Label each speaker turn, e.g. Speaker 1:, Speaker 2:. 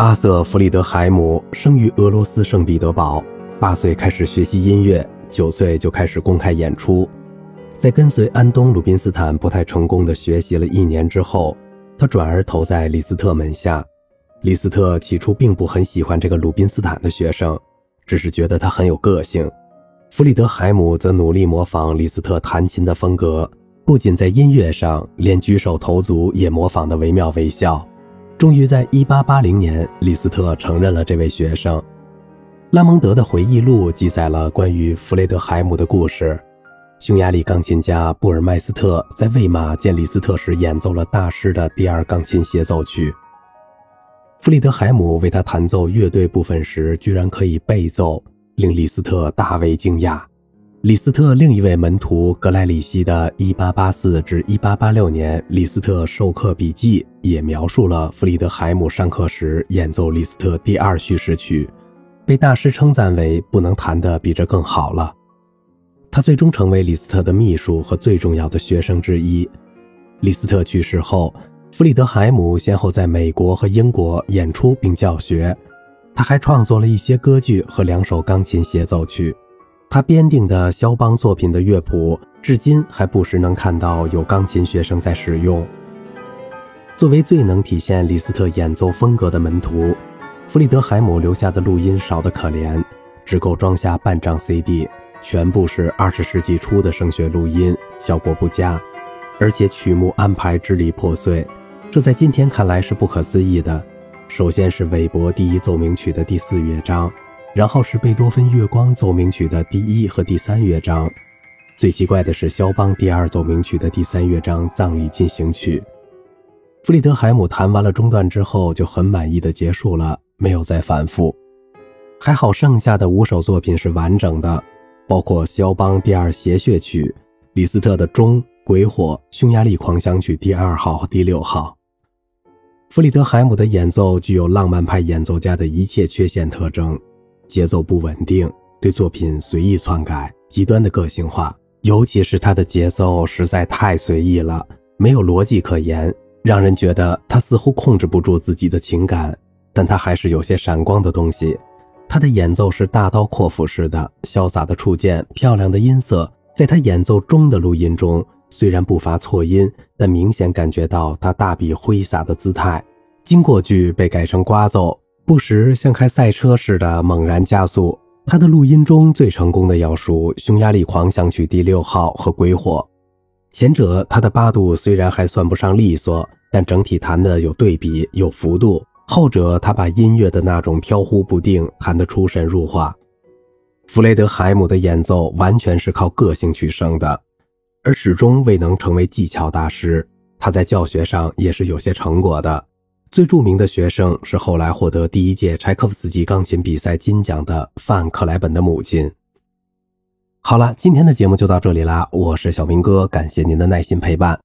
Speaker 1: 阿瑟·弗里德海姆生于俄罗斯圣彼得堡，八岁开始学习音乐，九岁就开始公开演出。在跟随安东·鲁宾斯坦不太成功的学习了一年之后，他转而投在李斯特门下。李斯特起初并不很喜欢这个鲁宾斯坦的学生，只是觉得他很有个性。弗里德海姆则努力模仿李斯特弹琴的风格，不仅在音乐上，连举手投足也模仿得惟妙惟肖。终于在1880年，李斯特承认了这位学生。拉蒙德的回忆录记载了关于弗雷德海姆的故事。匈牙利钢琴家布尔麦斯特在魏玛见李斯特时演奏了大师的第二钢琴协奏曲。弗里德海姆为他弹奏乐队部分时，居然可以背奏，令李斯特大为惊讶。李斯特另一位门徒格莱里希的1884至1886年李斯特授课笔记也描述了弗里德海姆上课时演奏李斯特第二叙事曲，被大师称赞为不能弹得比这更好了。他最终成为李斯特的秘书和最重要的学生之一。李斯特去世后，弗里德海姆先后在美国和英国演出并教学。他还创作了一些歌剧和两首钢琴协奏曲。他编定的肖邦作品的乐谱，至今还不时能看到有钢琴学生在使用。作为最能体现李斯特演奏风格的门徒，弗里德海姆留下的录音少得可怜，只够装下半张 CD。全部是二十世纪初的声学录音，效果不佳，而且曲目安排支离破碎，这在今天看来是不可思议的。首先是韦伯第一奏鸣曲的第四乐章，然后是贝多芬月光奏鸣曲的第一和第三乐章，最奇怪的是肖邦第二奏鸣曲的第三乐章葬礼进行曲。弗里德海姆弹完了中段之后就很满意的结束了，没有再反复。还好剩下的五首作品是完整的。包括肖邦第二谐谑曲、李斯特的钟、鬼火、匈牙利狂想曲第二号和第六号。弗里德海姆的演奏具有浪漫派演奏家的一切缺陷特征：节奏不稳定，对作品随意篡改，极端的个性化。尤其是他的节奏实在太随意了，没有逻辑可言，让人觉得他似乎控制不住自己的情感。但他还是有些闪光的东西。他的演奏是大刀阔斧式的，潇洒的触键，漂亮的音色。在他演奏中的录音中，虽然不乏错音，但明显感觉到他大笔挥洒的姿态。经过句被改成刮奏，不时像开赛车似的猛然加速。他的录音中最成功的要数《匈牙利狂想曲》第六号和《鬼火》，前者他的八度虽然还算不上利索，但整体弹的有对比，有幅度。后者，他把音乐的那种飘忽不定弹得出神入化。弗雷德海姆的演奏完全是靠个性取胜的，而始终未能成为技巧大师。他在教学上也是有些成果的。最著名的学生是后来获得第一届柴可夫斯基钢琴比赛金奖的范克莱本的母亲。好了，今天的节目就到这里啦，我是小明哥，感谢您的耐心陪伴。